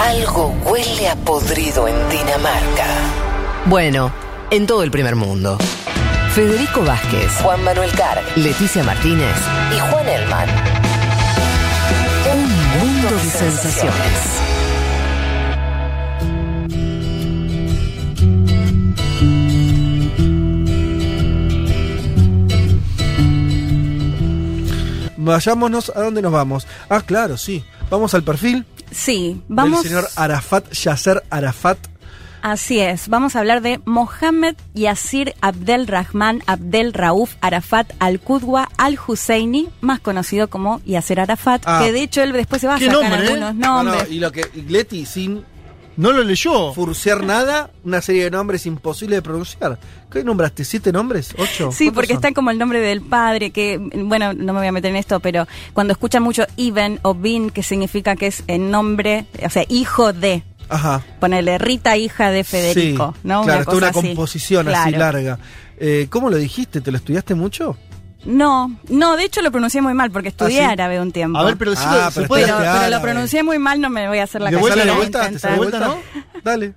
Algo huele a podrido en Dinamarca. Bueno, en todo el primer mundo. Federico Vázquez, Juan Manuel Carg, Leticia Martínez y Juan Elman. Un mundo de sensaciones. Vayámonos, ¿a dónde nos vamos? Ah, claro, sí. Vamos al perfil Sí, vamos. del señor Arafat, Yasser Arafat. Así es, vamos a hablar de Mohammed Yasir Abdel Rahman Abdel Rauf Arafat Al-Qudwa Al-Husseini, más conocido como Yasser Arafat, Ah. que de hecho él después se va a ¿Qué sacar nombre, eh? algunos No, no, nombres. y lo que y Leti, sin No lo leyó. furciar nada, una serie de nombres imposibles de pronunciar. ¿Qué nombraste? ¿Siete nombres? ¿Ocho? Sí, ¿Cuántos porque son? está como el nombre del padre, que, bueno, no me voy a meter en esto, pero cuando escuchan mucho Ibn o Bin, que significa que es el nombre, o sea, hijo de, Ajá. ponele Rita, hija de Federico, Sí, ¿no? Claro, está una cosa así. composición así larga. Eh, ¿Cómo lo dijiste? ¿Te lo estudiaste mucho? No, no, de hecho lo pronuncié muy mal, porque estudié ¿Ah, sí? árabe un tiempo. A ver, pero decilo, Ah, pero puede. pero, lo pronuncié muy mal, no me voy a hacer la ¿De ¿Te vuelta, no? vuelta? ¿Te intentar. sale de vuelta? ¿no? Dale.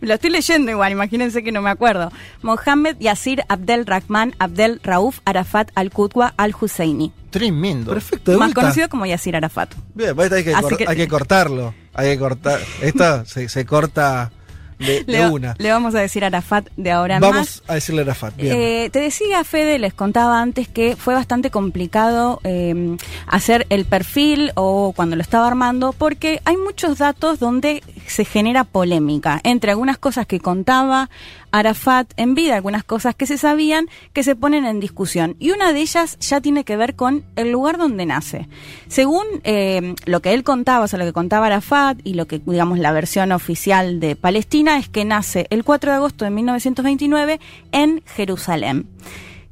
Lo estoy leyendo igual, imagínense que no me acuerdo. Mohammed Yasir Abdel Rahman Abdel Rauf Arafat Al-Qudwa Al-Husseini. Tremendo. Perfecto, de Más vuelta. conocido como Yasir Arafat. Bien, pues hay que, cor- que- hay que cortarlo. Hay que cortar. Esto se, se corta de, de Le, una. le vamos a decir Arafat de ahora en más. Vamos a decirle a Rafat. Bien. Eh, te decía, Fede, les contaba antes que fue bastante complicado eh, hacer el perfil o cuando lo estaba armando, porque hay muchos datos donde se genera polémica entre algunas cosas que contaba Arafat en vida, algunas cosas que se sabían que se ponen en discusión. Y una de ellas ya tiene que ver con el lugar donde nace. Según eh, lo que él contaba, o sea, lo que contaba Arafat y lo que, digamos, la versión oficial de Palestina es que nace el 4 de agosto de 1929 en Jerusalén.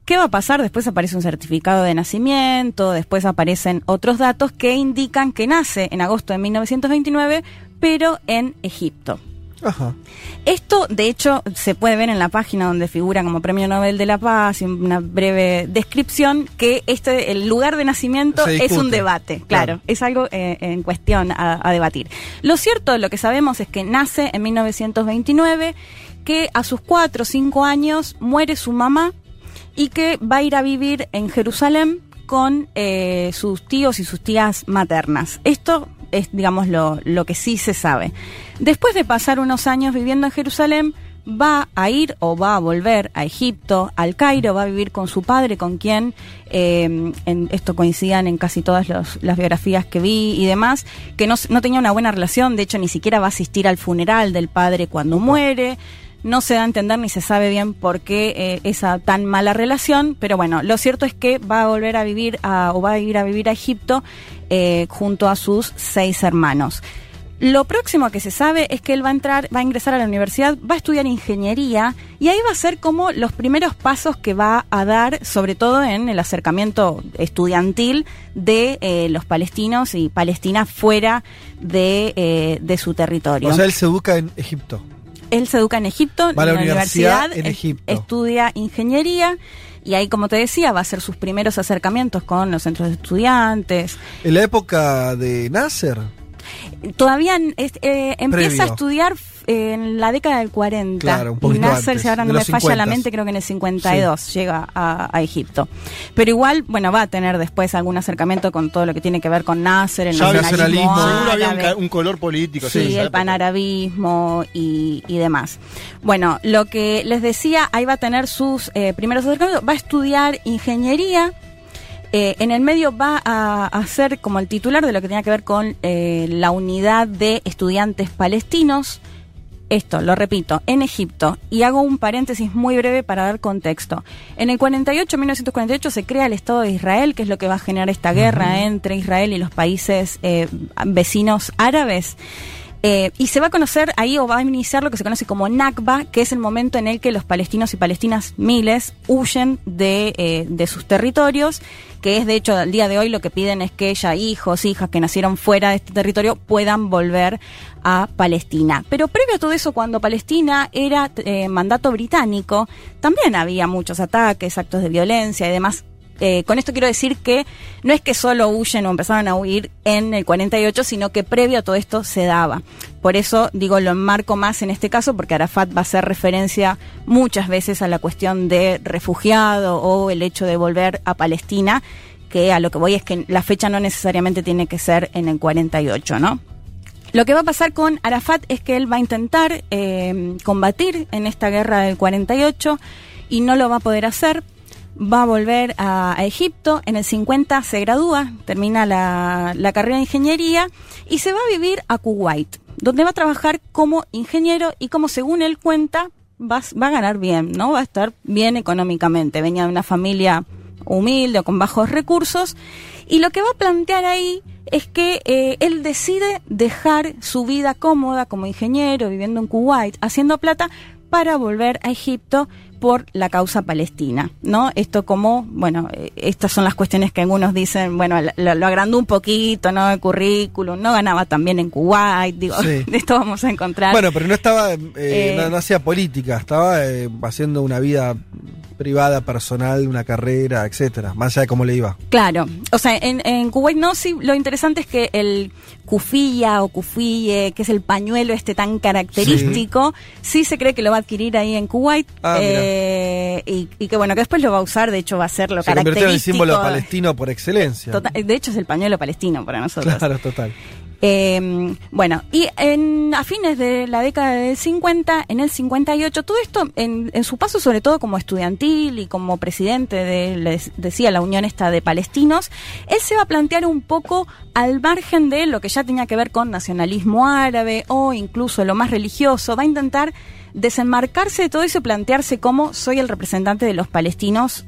¿Qué va a pasar? Después aparece un certificado de nacimiento, después aparecen otros datos que indican que nace en agosto de 1929, pero en Egipto. Ajá. Esto, de hecho, se puede ver en la página donde figura como Premio Nobel de la Paz y una breve descripción que este el lugar de nacimiento es un debate, claro, Claro. es algo eh, en cuestión a, a debatir. Lo cierto, lo que sabemos es que nace en 1929, que a sus cuatro o cinco años muere su mamá y que va a ir a vivir en Jerusalén con eh, sus tíos y sus tías maternas. Esto es, digamos, lo, lo que sí se sabe. Después de pasar unos años viviendo en Jerusalén, va a ir o va a volver a Egipto, al Cairo, va a vivir con su padre, con quien, eh, en, esto coincidían en casi todas las biografías que vi y demás, que no, no tenía una buena relación, de hecho ni siquiera va a asistir al funeral del padre cuando muere. No se da a entender ni se sabe bien por qué eh, esa tan mala relación, pero bueno, lo cierto es que va a volver a vivir a, o va a ir a vivir a Egipto eh, junto a sus seis hermanos. Lo próximo que se sabe es que él va a entrar, va a ingresar a la universidad, va a estudiar ingeniería y ahí va a ser como los primeros pasos que va a dar, sobre todo en el acercamiento estudiantil de eh, los palestinos y Palestina fuera de, eh, de su territorio. O sea, él se educa en Egipto. Él se educa en Egipto, a la en universidad en Egipto. estudia ingeniería y ahí, como te decía, va a hacer sus primeros acercamientos con los centros de estudiantes. En la época de Nasser. Todavía es- eh, empieza Previo. a estudiar en la década del 40. Claro, un poquito Nasser, antes, si ahora no me falla la 50s. mente, creo que en el 52 llega a, a Egipto. Pero igual, bueno, va a tener después algún acercamiento con todo lo que tiene que ver con Nasser, el Ya nacionalismo. Seguro había un, un color político. Sí, esa el panarabismo y, y demás. Bueno, lo que les decía, ahí va a tener sus eh, primeros acercamientos, va a estudiar ingeniería. eh, en el medio va a, a ser como el titular de lo que tenía que ver con eh, la unidad de estudiantes palestinos. Esto, lo repito, en Egipto. Y hago un paréntesis muy breve para dar contexto. En el 48, 1948, se crea el Estado de Israel, que es lo que va a generar esta guerra entre Israel y los países eh, vecinos árabes. Eh, y se va a conocer ahí o va a iniciar lo que se conoce como Nakba, que es el momento en el que los palestinos y palestinas miles huyen de, eh, de sus territorios, que es de hecho al día de hoy lo que piden es que ya hijos, hijas que nacieron fuera de este territorio puedan volver a Palestina. Pero previo a todo eso, cuando Palestina era eh, mandato británico, también había muchos ataques, actos de violencia y demás Eh, con esto quiero decir que no es que solo huyen o empezaron a huir en el 48, sino que previo a todo esto se daba. Por eso digo, lo enmarco más en este caso, porque Arafat va a hacer referencia muchas veces a la cuestión de refugiado o el hecho de volver a Palestina, que a lo que voy es que la fecha no necesariamente tiene que ser en el 48, ¿no? Lo que va a pasar con Arafat es que él va a intentar eh, combatir en esta guerra del 48 y no lo va a poder hacer. Va a volver a, Egipto, en el 50 se gradúa, termina la, carrera de ingeniería y se va a vivir a Kuwait, donde va a trabajar como ingeniero y como según él cuenta, va, va a ganar bien, ¿no? Va a estar bien económicamente. Venía de una familia humilde o con bajos recursos. Y lo que va a plantear ahí es que eh, él decide dejar su vida cómoda como ingeniero, viviendo en Kuwait, haciendo plata, para volver a Egipto por la causa palestina, ¿no? Esto como, bueno, eh, estas son las cuestiones que algunos dicen, bueno, lo, agrandó un poquito, ¿no? El currículum, no ganaba también en Kuwait, digo, de esto vamos a encontrar. Bueno, pero no estaba, eh, no, hacía política, estaba haciendo una vida privada, personal, una carrera, etcétera, más allá de cómo le iba. Claro, o sea, en, en Kuwait no, sí, lo interesante es que el kufilla o kufille, que es el pañuelo este tan característico, sí, se cree que lo va a adquirir ahí en Kuwait ah, eh, y, que bueno, que después lo va a usar, de hecho va a ser lo se característico. en el símbolo palestino por excelencia. de hecho es el pañuelo palestino para nosotros. Claro, total. Eh, bueno, y en, a fines de la década del 50, en el 58, todo esto en, su paso sobre todo como estudiantil y como presidente de, decía, la Unión esta de Palestinos, él se va a plantear un poco al margen de lo que ya tenía que ver con nacionalismo árabe o incluso lo más religioso, va a intentar desenmarcarse de todo eso y plantearse como soy el representante de los palestinos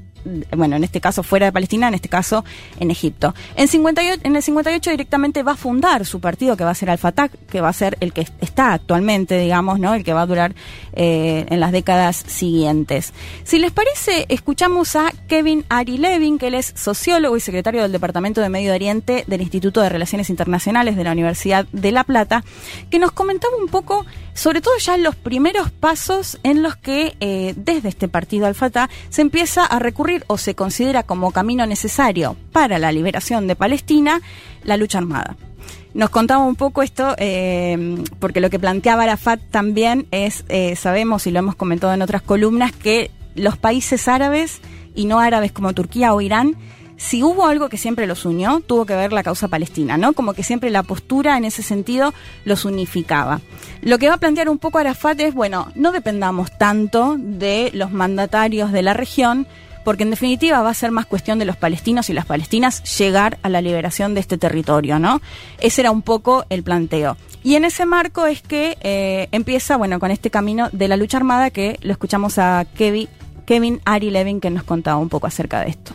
bueno, en este caso fuera de Palestina, en este caso en Egipto. En, 58, en el 58 directamente va a fundar su partido, que va a ser Al-Fatah, que va a ser el que está actualmente, digamos, ¿no? El que va a durar eh, en las décadas siguientes. Si les parece, escuchamos a Kevin Ari Levin, que él es sociólogo y secretario del Departamento de Medio Oriente del Instituto de Relaciones Internacionales de la Universidad de La Plata, que nos comentaba un poco, sobre todo ya los primeros pasos en los que eh, desde este partido Al-Fatah se empieza a recurrir o se considera como camino necesario para la liberación de Palestina la lucha armada. Nos contaba un poco esto, eh, porque lo que planteaba Arafat también es, eh, sabemos y lo hemos comentado en otras columnas, que los países árabes y no árabes como Turquía o Irán si hubo algo que siempre los unió, tuvo que ver la causa palestina, ¿no? Como que siempre la postura en ese sentido los unificaba. Lo que va a plantear un poco Arafat es, bueno, no dependamos tanto de los mandatarios de la región, porque en definitiva va a ser más cuestión de los palestinos y las palestinas llegar a la liberación de este territorio, ¿no? Ese era un poco el planteo. Y en ese marco es que eh, empieza, bueno, con este camino de la lucha armada que lo escuchamos a Kevin, Kevin Ari Levin que nos contaba un poco acerca de esto.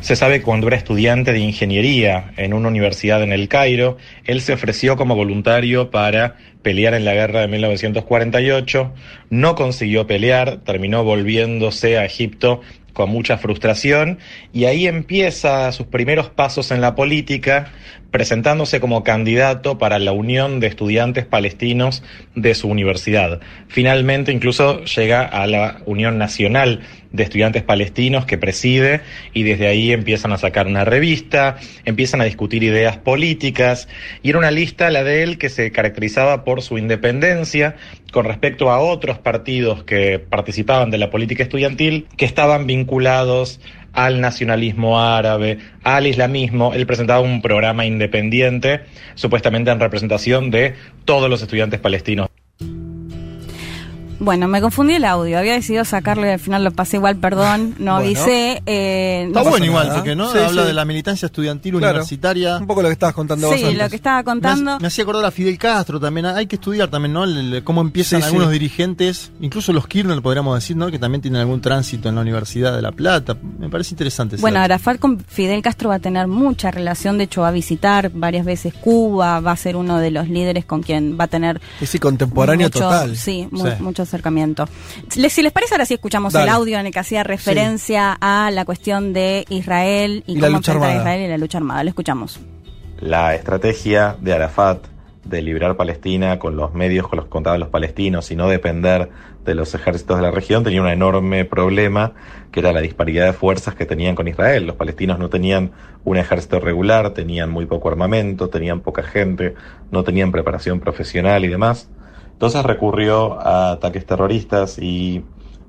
Se sabe que cuando era estudiante de ingeniería en una universidad en el Cairo, él se ofreció como voluntario para pelear en la guerra de 1948, no consiguió pelear, terminó volviéndose a Egipto con mucha frustración y ahí empieza sus primeros pasos en la política presentándose como candidato para la Unión de Estudiantes Palestinos de su universidad. Finalmente incluso llega a la Unión Nacional de Estudiantes Palestinos que preside y desde ahí empiezan a sacar una revista, empiezan a discutir ideas políticas y era una lista la de él que se caracterizaba por su independencia con respecto a otros partidos que participaban de la política estudiantil que estaban vinculados al nacionalismo árabe, al islamismo. Él presentaba un programa independiente, supuestamente en representación de todos los estudiantes palestinos. Bueno, me confundí el audio. Había decidido sacarlo y al final lo pasé igual, perdón. No avisé. Eh, Está bueno igual, porque no habla de la militancia estudiantil universitaria. Un poco lo que estabas contando vos. Sí, lo que estaba contando. Me, hacía acordar a Fidel Castro también. Hay que estudiar también, ¿no? cómo empiezan algunos dirigentes, incluso los Kirchner, podríamos decir, ¿no? Que también tienen algún tránsito en la Universidad de La Plata. Me parece interesante. Bueno, Arafat con Fidel Castro va a tener mucha relación. De hecho, va a visitar varias veces Cuba. Va a ser uno de los líderes con quien va a tener. Sí, contemporáneo total. Sí, muchos acercamiento. Si les parece, ahora sí escuchamos el audio en el que hacía referencia a la cuestión de Israel y, cómo la Israel y la lucha armada. Lo escuchamos. La estrategia de Arafat de liberar Palestina con los medios con los que contaban los palestinos y no depender de los ejércitos de la región, tenía un enorme problema que era la disparidad de fuerzas que tenían con Israel. Los palestinos no tenían un ejército regular, tenían muy poco armamento, tenían poca gente, no tenían preparación profesional y demás. Entonces recurrió a ataques terroristas y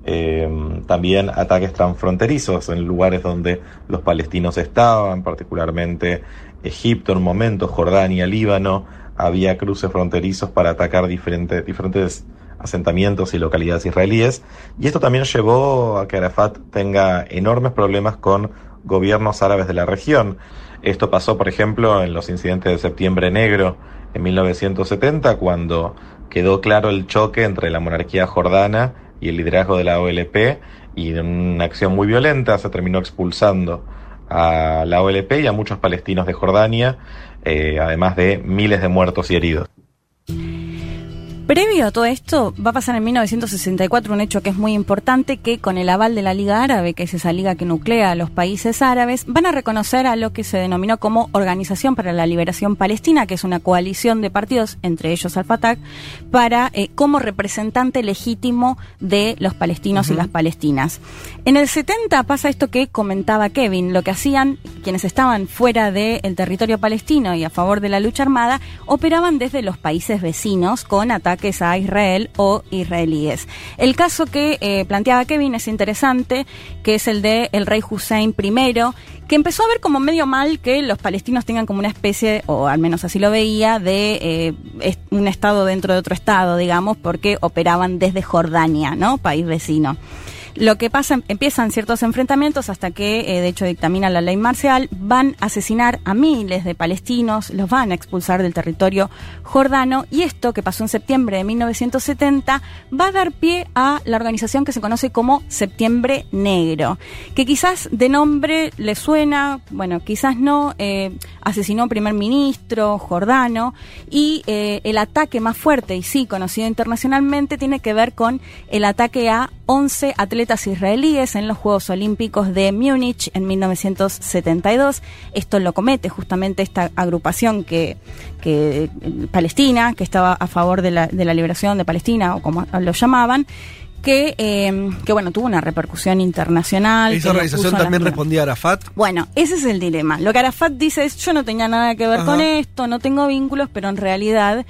eh, también ataques transfronterizos en lugares donde los palestinos estaban, particularmente Egipto en un momento, Jordania, Líbano, había cruces fronterizos para atacar diferentes asentamientos y localidades israelíes. Y esto también llevó a que Arafat tenga enormes problemas con gobiernos árabes de la región. Esto pasó, por ejemplo, en los incidentes de Septiembre Negro en 1970, cuando quedó claro el choque entre la monarquía jordana y el liderazgo de la OLP, y en una acción muy violenta se terminó expulsando a la OLP y a muchos palestinos de Jordania, eh, además de miles de muertos y heridos. Previo a todo esto, va a pasar en 1964 un hecho que es muy importante, que con el aval de la Liga Árabe, que es esa liga que nuclea a los países árabes, van a reconocer a lo que se denominó como Organización para la Liberación Palestina, que es una coalición de partidos, entre ellos Al-Fatah, para eh, como representante legítimo de los palestinos y las palestinas. En el 70 pasa esto que comentaba Kevin, lo que hacían quienes estaban fuera del territorio palestino y a favor de la lucha armada, operaban desde los países vecinos con ataques a Israel o israelíes. El caso que eh, planteaba Kevin es interesante, que es el de el rey Hussein I, que empezó a ver como medio mal que los palestinos tengan como una especie, o al menos así lo veía, de eh, un estado dentro de otro estado, digamos, porque operaban desde Jordania, ¿no? País vecino. Lo que pasa, empiezan ciertos enfrentamientos hasta que, eh, de hecho, dictamina la ley marcial, van a asesinar a miles de palestinos, los van a expulsar del territorio jordano. Y esto, que pasó en septiembre de 1970, va a dar pie a la organización que se conoce como Septiembre Negro, que quizás de nombre le suena, bueno, quizás no, eh, asesinó un primer ministro jordano y eh, el ataque más fuerte y sí conocido internacionalmente tiene que ver con el ataque a 11 atletas israelíes en los Juegos Olímpicos de Múnich en 1972. Esto lo comete justamente esta agrupación que, que palestina, que estaba a favor de la, de la liberación de Palestina, o como lo llamaban, que, eh, que bueno, tuvo una repercusión internacional. ¿Esa organización también respondía a Arafat? Bueno, ese es el dilema. Lo que Arafat dice es, yo no tenía nada que ver con esto, no tengo vínculos, pero en realidad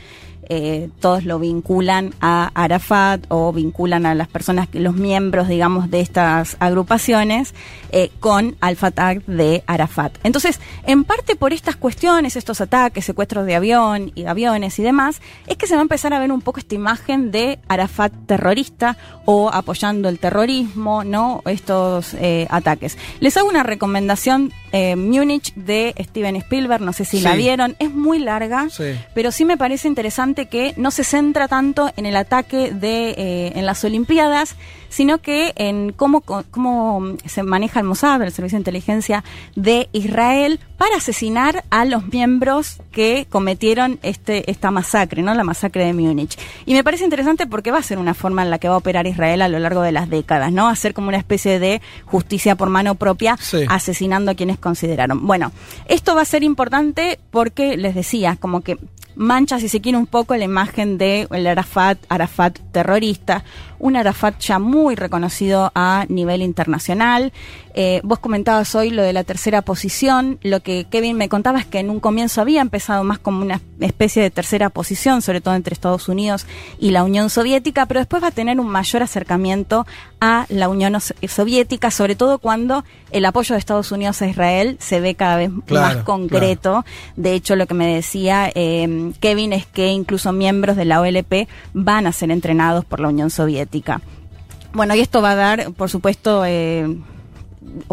eh, todos lo vinculan a Arafat o vinculan a las personas, los miembros, digamos, de estas agrupaciones eh, con Al-Fatah de Arafat. Entonces, en parte por estas cuestiones, estos ataques, secuestros de avión y aviones y demás, es que se va a empezar a ver un poco esta imagen de Arafat terrorista o apoyando el terrorismo, ¿no? Estos eh, ataques. Les hago una recomendación, Múnich de Steven Spielberg, no sé si la vieron, es muy larga, pero sí me parece interesante que no se centra tanto en el ataque de eh, en las Olimpiadas, sino que en cómo, cómo se maneja el Mossad, el Servicio de Inteligencia de Israel, para asesinar a los miembros que cometieron este, esta masacre, ¿no? La masacre de Múnich. Y me parece interesante porque va a ser una forma en la que va a operar Israel a lo largo de las décadas, ¿no? Hacer como una especie de justicia por mano propia, asesinando a quienes consideraron. Bueno, esto va a ser importante porque les decía, como que mancha, si se quiere, un poco la imagen de el Arafat, Arafat terrorista, un Arafat ya muy reconocido a nivel internacional. Eh, vos comentabas hoy lo de la tercera posición, lo que Kevin me contaba es que en un comienzo había empezado más como una especie de tercera posición, sobre todo entre Estados Unidos y la Unión Soviética, pero después va a tener un mayor acercamiento a la Unión Soviética, sobre todo cuando el apoyo de Estados Unidos a Israel se ve cada vez más concreto. De hecho, lo que me decía eh, Kevin es que incluso miembros de la OLP van a ser entrenados por la Unión Soviética. Bueno, y esto va a dar, por supuesto, eh,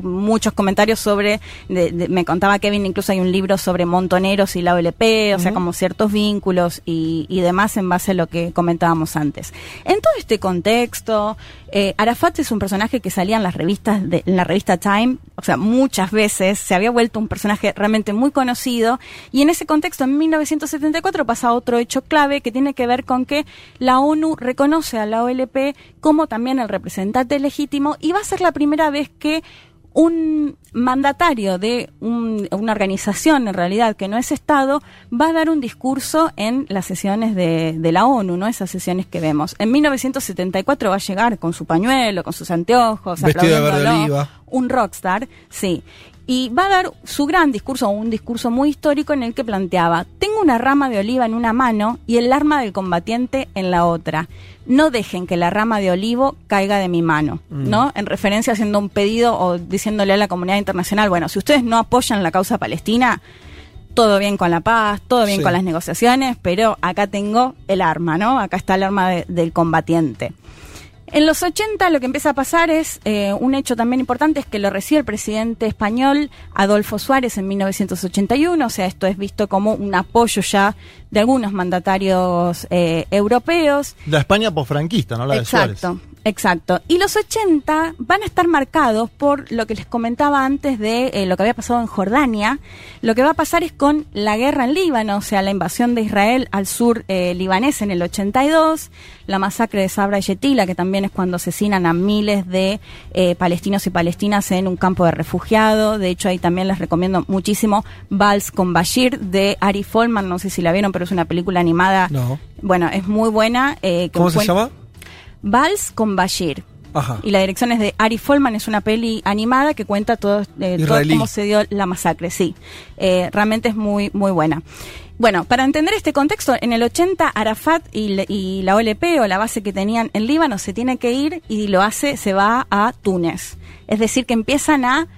muchos comentarios sobre, me contaba Kevin, incluso hay un libro sobre montoneros y la OLP, o sea, como ciertos vínculos y, demás en base a lo que comentábamos antes. En todo este contexto, eh, Arafat es un personaje que salía en las revistas, de, en la revista Time, o sea, muchas veces se había vuelto un personaje realmente muy conocido y en ese contexto, en 1974 pasa otro hecho clave que tiene que ver con que la ONU reconoce a la OLP como también el representante legítimo y va a ser la primera vez que un mandatario de una organización, en realidad, que no es Estado, va a dar un discurso en las sesiones de, la ONU, ¿no? Esas sesiones que vemos. En 1974 va a llegar con su pañuelo, con sus anteojos, Vestido de un rockstar, sí y va a dar su gran discurso, un discurso muy histórico en el que planteaba, tengo una rama de oliva en una mano y el arma del combatiente en la otra. No dejen que la rama de olivo caiga de mi mano, mm. ¿no? En referencia haciendo un pedido o diciéndole a la comunidad internacional, bueno, si ustedes no apoyan la causa palestina, todo bien con la paz, todo bien con las negociaciones, pero acá tengo el arma, ¿no? Acá está el arma del combatiente. En los 80 lo que empieza a pasar es eh, un hecho también importante, es que lo recibe el presidente español Adolfo Suárez en 1981, o sea, esto es visto como un apoyo ya de algunos mandatarios eh, europeos. La España posfranquista, ¿no? La Exacto. de Suárez. Exacto. Y los 80 van a estar marcados por lo que les comentaba antes de eh, lo que había pasado en Jordania. Lo que va a pasar es con la guerra en Líbano, o sea, la invasión de Israel al sur eh, libanés en el 82, la masacre de Sabra y Yetila, que también es cuando asesinan a miles de eh, palestinos y palestinas en un campo de refugiados. De hecho, ahí también les recomiendo muchísimo Vals con Bashir de Ari Folman. No sé si la vieron, pero es una película animada. No. Bueno, es muy buena. ¿Cómo se llama? Vals con Bashir. Y la dirección es de Ari Folman, es una peli animada que cuenta todo, eh, cómo se dio la masacre, sí. Eh, realmente es muy, muy buena. Bueno, para entender este contexto, en el 80 Arafat y, y, la OLP o la base que tenían en Líbano se tiene que ir y lo hace, se va a Túnez. Es decir, que empiezan a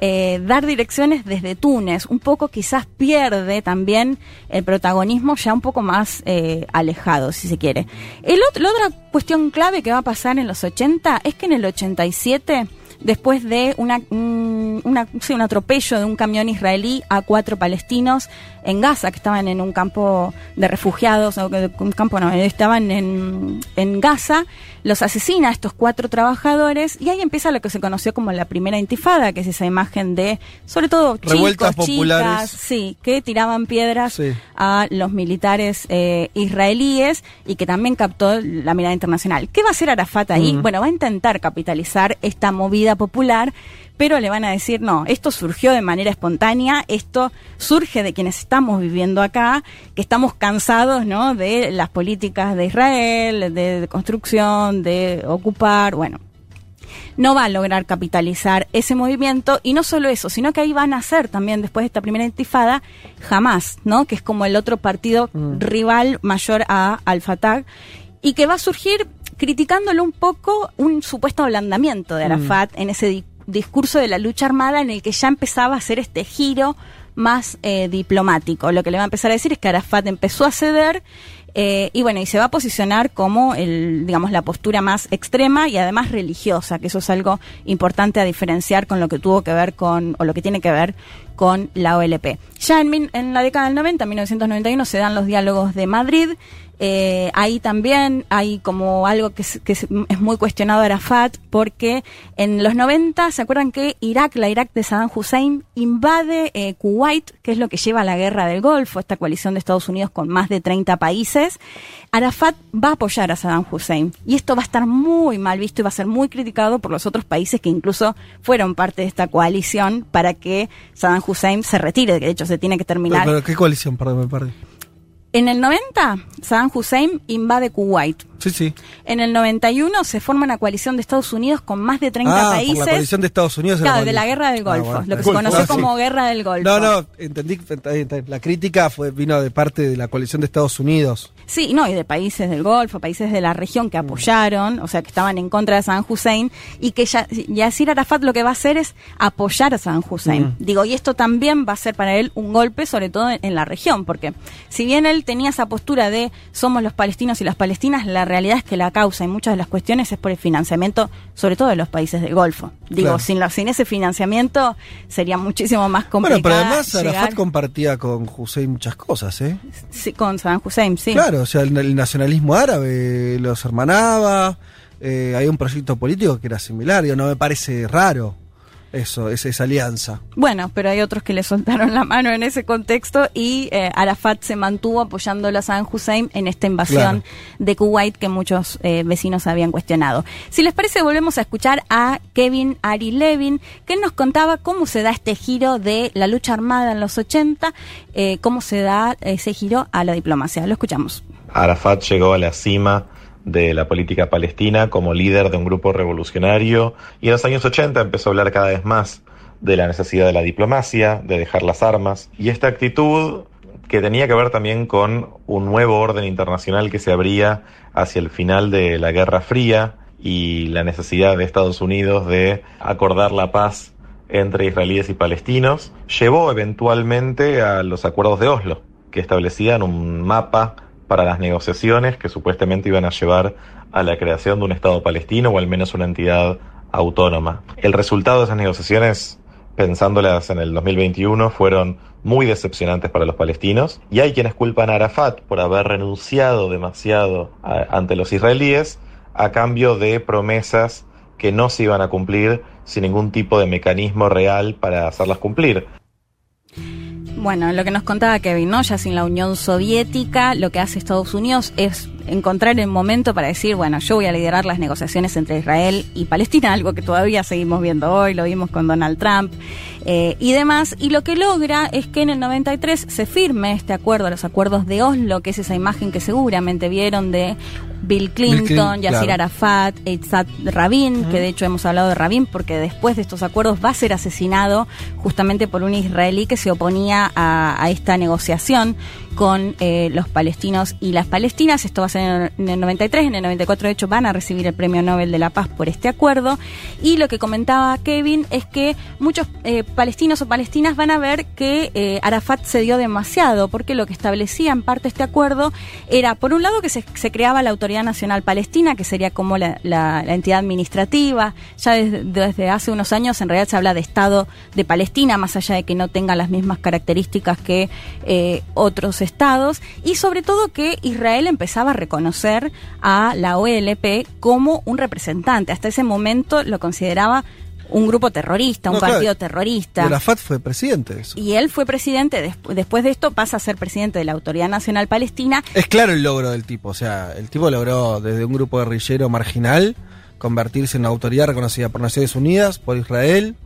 eh, dar direcciones desde Túnez. Un poco quizás pierde también el protagonismo ya un poco más eh, alejado, si se quiere. El la otra cuestión clave que va a pasar en los 80 es que en el 87 después de una, un, un atropello de un camión israelí a cuatro palestinos en Gaza, que estaban en un campo de refugiados, o un campo no, estaban en, en Gaza, los asesina a estos cuatro trabajadores y ahí empieza lo que se conoció como la primera intifada, que es esa imagen de, sobre todo, Revueltas populares. sí, que tiraban piedras a los militares eh, israelíes y que también captó la mirada internacional. ¿Qué va a hacer Arafat ahí? Mm. Bueno, va a intentar capitalizar esta movida popular pero le van a decir, no, esto surgió de manera espontánea, esto surge de quienes estamos viviendo acá, que estamos cansados, ¿no? De las políticas de Israel, de, construcción, de ocupar, bueno. No va a lograr capitalizar ese movimiento y no solo eso, sino que ahí van a ser también después de esta primera intifada jamás, ¿no? Que es como el otro partido mm. rival mayor a Al-Fatah y que va a surgir criticándolo un poco un supuesto ablandamiento de mm. Arafat en ese discurso de la lucha armada en el que ya empezaba a hacer este giro más eh, diplomático. Lo que le va a empezar a decir es que Arafat empezó a ceder eh, y bueno, y se va a posicionar como el, digamos, la postura más extrema y además religiosa, que eso es algo importante a diferenciar con lo que tuvo que ver con, o lo que tiene que ver con la OLP. Ya en, en la década del 90, 1991, se dan los diálogos de Madrid, eh, ahí también hay como algo que, es, que es, muy cuestionado Arafat, porque en los 90, ¿se acuerdan que Irak, la Irak de Saddam Hussein, invade eh, Kuwait, que es lo que lleva a la guerra del Golfo, esta coalición de Estados Unidos con más de 30 países? Arafat va a apoyar a Saddam Hussein y esto va a estar muy mal visto y va a ser muy criticado por los otros países que incluso fueron parte de esta coalición para que Saddam Hussein se retire, de hecho se tiene que terminar. ¿Pero, qué coalición? Perdón. En el 90, Saddam Hussein invade Kuwait. Sí, sí. En el 91 se forma una coalición de Estados Unidos con más de 30 ah, países. Por la coalición de Estados Unidos. Claro, de la guerra del ah, Golfo, lo que se conoce como guerra del Golfo. No, no, entendí, la crítica fue vino de parte de la coalición de Estados Unidos. Sí, no, y de países del Golfo, países de la región que mm. apoyaron, o sea, que estaban en contra de Saddam Hussein, y que ya, Yasir Arafat lo que va a hacer es apoyar a Saddam Hussein. Mm. Digo, y esto también va a ser para él un golpe, sobre todo en la región, porque si bien él tenía esa postura de somos los palestinos y las palestinas, la realidad es que la causa y muchas de las cuestiones es por el financiamiento, sobre todo de los países del Golfo. Digo, sin, sin ese financiamiento sería muchísimo más complicado. Bueno, pero además Arafat compartía con Hussein muchas cosas, ¿eh? Sí, con Saddam Hussein, sí. Claro, o sea, el, nacionalismo árabe los hermanaba, eh, hay un proyecto político que era similar, no me parece raro. eso, es esa alianza. Bueno, pero hay otros que le soltaron la mano en ese contexto y eh, Arafat se mantuvo apoyando a Saddam Hussein en esta invasión de Kuwait que muchos eh, vecinos habían cuestionado. Si les parece, volvemos a escuchar a Kevin Ari Levin, que nos contaba cómo se da este giro de la lucha armada en los 80, eh, cómo se da ese giro a la diplomacia. Lo escuchamos. Arafat llegó a la cima de la política palestina como líder de un grupo revolucionario y en los años 80 empezó a hablar cada vez más de la necesidad de la diplomacia, de dejar las armas y esta actitud que tenía que ver también con un nuevo orden internacional que se abría hacia el final de la Guerra Fría y la necesidad de Estados Unidos de acordar la paz entre israelíes y palestinos, llevó eventualmente a los acuerdos de Oslo, que establecían un mapa para las negociaciones que supuestamente iban a llevar a la creación de un Estado palestino o al menos una entidad autónoma. El resultado de esas negociaciones, pensándolas en el 2021, fueron muy decepcionantes para los palestinos y hay quienes culpan a Arafat por haber renunciado demasiado ante los israelíes a cambio de promesas que no se iban a cumplir sin ningún tipo de mecanismo real para hacerlas cumplir. Bueno, lo que nos contaba Kevin, ¿no? Ya sin la Unión Soviética, lo que hace Estados Unidos es encontrar el momento para decir, bueno, yo voy a liderar las negociaciones entre Israel y Palestina, algo que todavía seguimos viendo hoy, lo vimos con Donald Trump eh, y demás. Y lo que logra es que en el 93 se firme este acuerdo, los acuerdos de Oslo, que es esa imagen que seguramente vieron de Bill Clinton, Yasir Arafat, Eitzat Rabin, que de hecho hemos hablado de Rabin porque después de estos acuerdos va a ser asesinado justamente por un israelí que se oponía a, esta negociación con eh, los palestinos y las palestinas. Esto va a ser en el 93, en el 94 de hecho van a recibir el Premio Nobel de la Paz por este acuerdo. Y lo que comentaba Kevin es que muchos eh, palestinos o palestinas van a ver que eh, Arafat se dio demasiado, porque lo que establecía en parte este acuerdo era, por un lado, que se, se creaba la autoridad Nacional Palestina, que sería como la, entidad administrativa. Ya desde, hace unos años en realidad se habla de Estado de Palestina, más allá de que no tenga las mismas características que eh, estados. Y sobre todo que Israel empezaba a reconocer a la OLP como un representante. Hasta ese momento lo consideraba un grupo terrorista, un partido terrorista. Arafat fue presidente de eso. Y él fue presidente, después de esto pasa a ser presidente de la Autoridad Nacional Palestina. Es claro el logro del tipo, o sea, el tipo logró desde un grupo guerrillero marginal convertirse en una autoridad reconocida por Naciones Unidas, por Israel,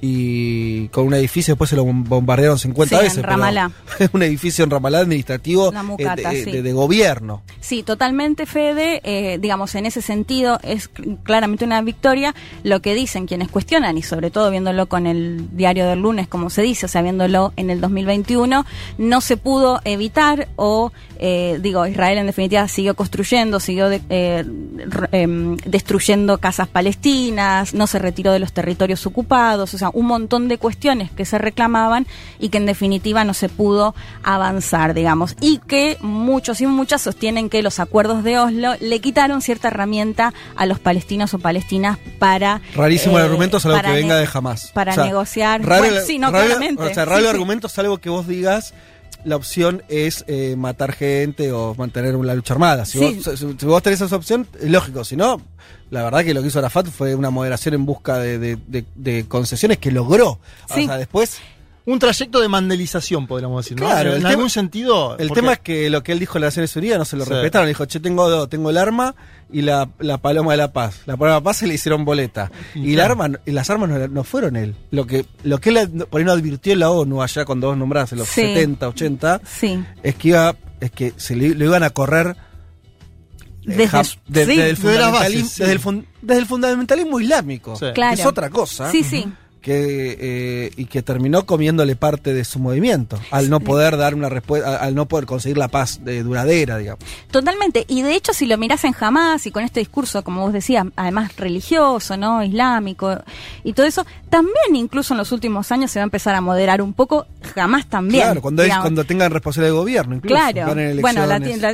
y con un edificio, después se lo bombardearon 50 veces. En Ramalá. un edificio en Ramalá administrativo eh, de, gobierno. Sí, totalmente, Fede. Eh, digamos, en ese sentido es claramente una victoria. Lo que dicen quienes cuestionan, y sobre todo viéndolo con el diario del lunes, como se dice, o sea, viéndolo en el 2021, no se pudo evitar o, eh, digo, Israel en definitiva siguió construyendo, siguió em, destruyendo casas palestinas, no se retiró de los territorios ocupados, o sea, un montón de cuestiones que se reclamaban y que en definitiva no se pudo avanzar, digamos. Y que muchos y muchas sostienen que los acuerdos de Oslo le quitaron cierta herramienta a los palestinos o palestinas para... Rarísimo el eh, argumento, salvo que venga de jamás. Para negociar. Raro, sí, no, claramente. O sea, raro el argumento, salvo que vos digas la opción es eh, matar gente o mantener una lucha armada. Si, vos, si, vos, tenés esa opción, es lógico. Si no, la verdad que lo que hizo Arafat fue una moderación en busca de, concesiones que logró. O sea, después un trayecto de mandelización, podríamos decir. Claro, en algún sentido. El tema es que lo que él dijo en las Naciones Unidas no se lo respetaron. Dijo, che, tengo tengo el arma y la, paloma de la paz. La paloma de la paz se le hicieron boleta. Y, la arma, y las armas no, fueron él. Lo que, lo que él por ahí no advirtió en la ONU allá cuando vos nombrás en los 70, 80, es que iba, es que se le, lo iban a correr desde, el fundamentalismo, desde, el fundamentalismo islámico. Que es otra cosa. Sí, sí que eh, y que terminó comiéndole parte de su movimiento al no poder dar una respuesta al no poder conseguir la paz de duradera digamos. Totalmente y de hecho si lo miras en Hamas y con este discurso como vos decías además religioso no islámico y todo eso también incluso en los últimos años se va a empezar a moderar un poco jamás también claro cuando cuando tengan responsabilidad de gobierno incluso claro bueno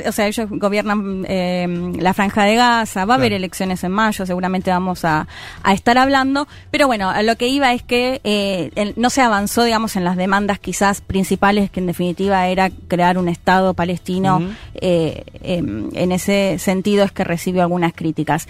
o sea ellos gobiernan eh, la franja de Gaza va a haber elecciones en mayo seguramente vamos a, a estar hablando pero bueno lo que iba es que eh, no se avanzó, digamos, en las demandas quizás principales, que en definitiva era crear un Estado palestino. Eh, em, en ese sentido es que recibió algunas críticas.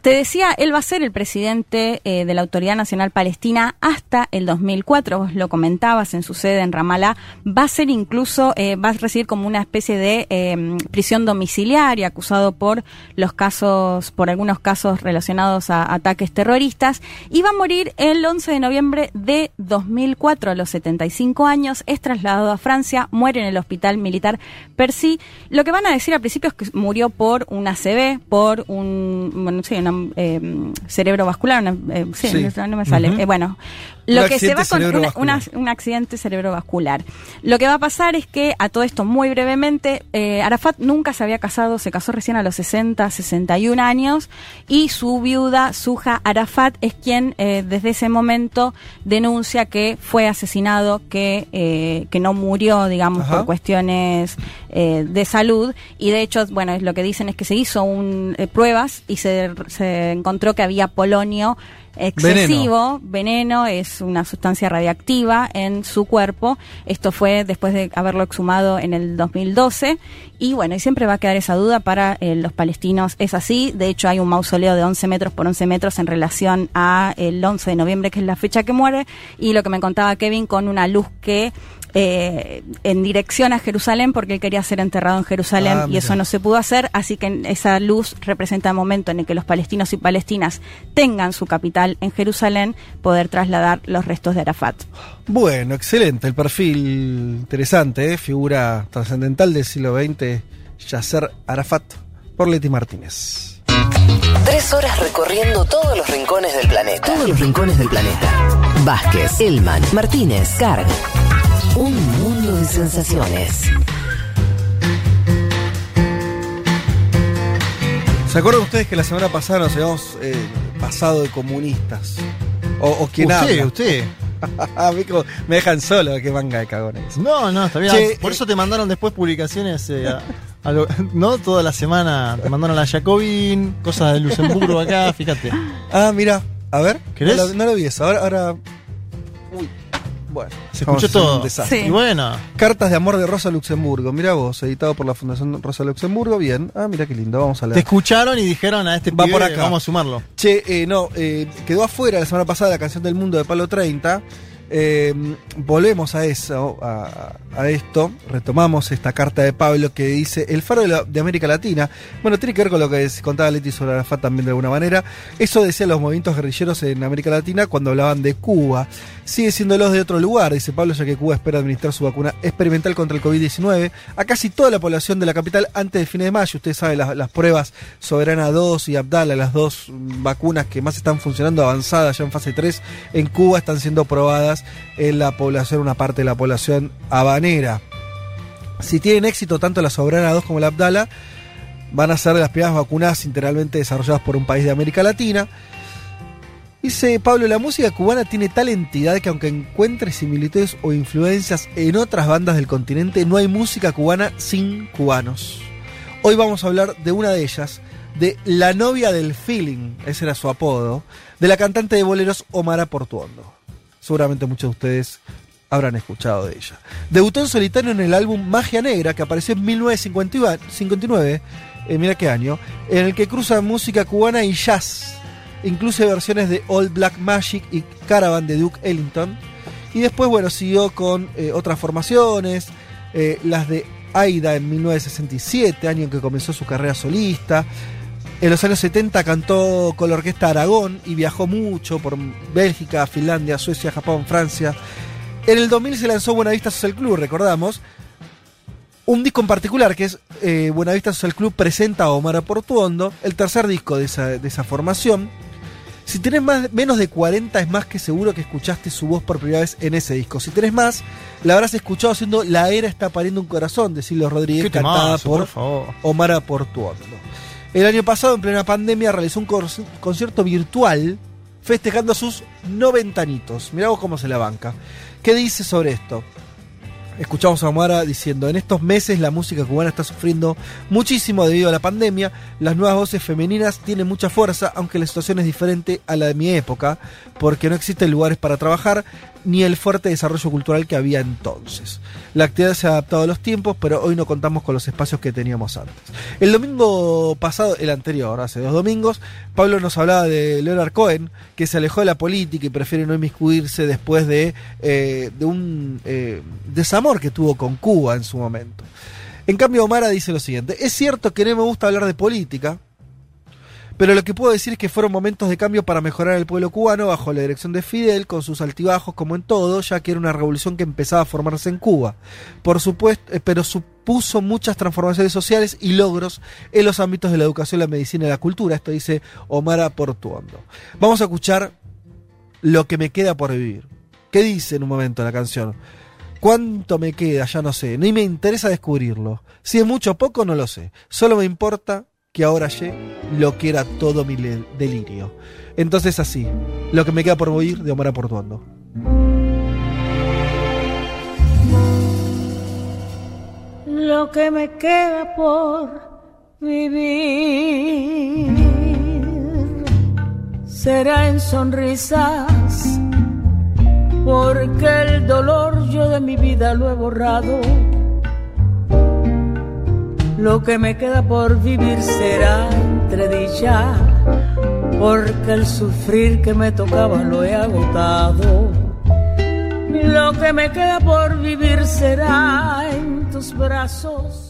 Te decía, él va a ser el presidente eh, de la Autoridad Nacional Palestina hasta el 2004, vos lo comentabas en su sede en Ramallah, va a ser incluso, eh, va a recibir como una especie de em, prisión domiciliaria, acusado por los casos, por algunos casos relacionados a ataques terroristas, y va a morir el 11 de noviembre de 2004 a los 75 años, es trasladado a Francia, muere en el hospital militar Percy. Lo que van a decir al principio es que murió por una ACV, por un, bueno, sí, un eh, cerebro vascular, eh, sí, No, me sale. Eh, bueno, lo que se va con un accidente cerebrovascular. Lo que va a pasar es que, a todo esto muy brevemente, eh, Arafat nunca se había casado, se casó recién a los 60, 61 años, y su viuda, Suja Arafat, es quien eh, desde ese momento denuncia que fue asesinado, que, eh, que no murió, digamos, por cuestiones de salud, y de hecho, bueno, es lo que dicen es que se hizo un, pruebas y se, se encontró que había polonio excesivo, veneno. es una sustancia radiactiva en su cuerpo. Esto fue después de haberlo exhumado en el 2012 y bueno, y siempre va a quedar esa duda para eh, los palestinos. Es así, de hecho hay un mausoleo de 11 metros por 11 metros en relación a el 11 de noviembre, que es la fecha que muere, y lo que me contaba Kevin con una luz que eh, en dirección a Jerusalén porque él quería ser enterrado en Jerusalén ah, y eso no se pudo hacer, así que esa luz representa el momento en el que los palestinos y palestinas tengan su capital en Jerusalén, poder trasladar los restos de Arafat. Bueno, excelente, el perfil interesante, ¿eh? figura trascendental del siglo XX, Yasser Arafat, por Leti Martínez. Tres horas recorriendo todos los rincones del planeta. Todos los rincones del planeta. Vázquez, Elman, Martínez, Carg. Un mundo de sensaciones. ¿Se acuerdan ustedes que la semana pasada nos habíamos eh, pasado de comunistas? O, o quién usted, Usted, me dejan solo, qué manga de cagones. No, no, está bien. Por eh, eso te mandaron después publicaciones, eh, no toda la semana. Te mandaron la Jacobin, cosas de Luxemburgo acá, fíjate. Ah, mira, a ver. ¿Querés? No lo, vi eso. Ahora, ahora bueno, se escuchó todo. Y bueno. Cartas de amor de Rosa Luxemburgo. Mira vos, editado por la Fundación Rosa Luxemburgo. Bien. Ah, mira qué lindo. Vamos a leer. Te escucharon y dijeron a este Va por acá. vamos a sumarlo. Che, eh, no, eh, quedó afuera la semana pasada la canción del mundo de Palo 30. Eh, volvemos a eso, a, esto, retomamos esta carta de Pablo que dice el faro de, América Latina. Bueno, tiene que ver con lo que contaba Leti sobre Arafat también de alguna manera. Eso decía los movimientos guerrilleros en América Latina cuando hablaban de Cuba sigue siendo los de otro lugar, dice Pablo, ya que Cuba espera administrar su vacuna experimental contra el COVID-19 a casi toda la población de la capital antes de fines de mayo. Ustedes saben, las, pruebas Soberana 2 y Abdala, las dos vacunas que más están funcionando avanzadas ya en fase 3 en Cuba, están siendo probadas en la población, una parte de la población habanera. Si tienen éxito tanto la Soberana 2 como la Abdala, van a ser las primeras vacunas integralmente desarrolladas por un país de América Latina. Dice Pablo, la música cubana tiene tal entidad que aunque encuentre similitudes o influencias en otras bandas del continente, no hay música cubana sin cubanos. Hoy vamos a hablar de una de ellas, de La novia del feeling, ese era su apodo, de la cantante de boleros Omara Portuondo. Seguramente muchos de ustedes habrán escuchado de ella. Debutó en solitario en el álbum Magia Negra, que apareció en 1959, eh, mira qué año, en el que cruza música cubana y jazz incluso versiones de All Black Magic y Caravan de Duke Ellington. Y después, bueno, siguió con eh, otras formaciones, eh, las de Aida en 1967, año en que comenzó su carrera solista. En los años 70 cantó con la orquesta Aragón y viajó mucho por Bélgica, Finlandia, Suecia, Japón, Francia. En el 2000 se lanzó Buenavista Social Club, recordamos. Un disco en particular que es eh, Buenavista Social Club presenta a Omar Portuondo, el tercer disco de esa, de esa formación. Si tenés más, menos de 40 es más que seguro que escuchaste su voz por primera vez en ese disco. Si tenés más, la habrás escuchado haciendo La era está pariendo un corazón de Silvio Rodríguez, cantada por, Omar Portuondo. El año pasado, en plena pandemia, realizó un concierto virtual festejando sus 90 añitos. Mirá vos cómo se la banca. ¿Qué dice sobre esto? Escuchamos a Omar diciendo, en estos meses la música cubana está sufriendo muchísimo debido a la pandemia, las nuevas voces femeninas tienen mucha fuerza, aunque la situación es diferente a la de mi época, porque no existen lugares para trabajar, ni el fuerte desarrollo cultural que había entonces. La actividad se ha adaptado a los tiempos, pero hoy no contamos con los espacios que teníamos antes. El domingo pasado, el anterior, hace dos domingos, Pablo nos hablaba de Leonard Cohen, que se alejó de la política y prefiere no inmiscuirse después de, eh, un eh, desamor que tuvo con Cuba en su momento. En cambio, Omara dice lo siguiente, es cierto que no me gusta hablar de política, pero lo que puedo decir es que fueron momentos de cambio para mejorar el pueblo cubano bajo la dirección de Fidel, con sus altibajos como en todo, ya que era una revolución que empezaba a formarse en Cuba. Por supuesto, eh, pero supuso muchas transformaciones sociales y logros en los ámbitos de la educación, la medicina y la cultura. Esto dice Omar Portuondo. Vamos a escuchar lo que me queda por vivir. ¿Qué dice en un momento la canción? ¿Cuánto me queda? Ya no sé. Ni me interesa descubrirlo. Si es mucho o poco, no lo sé. Solo me importa que ahora sé lo que era todo mi delirio. Entonces así, lo que me queda por oír de Omar Portuando. Lo que me queda por vivir será en sonrisas, porque el dolor yo de mi vida lo he borrado lo que me queda por vivir será entre porque el sufrir que me tocaba lo he agotado. Lo que me queda por vivir será en tus brazos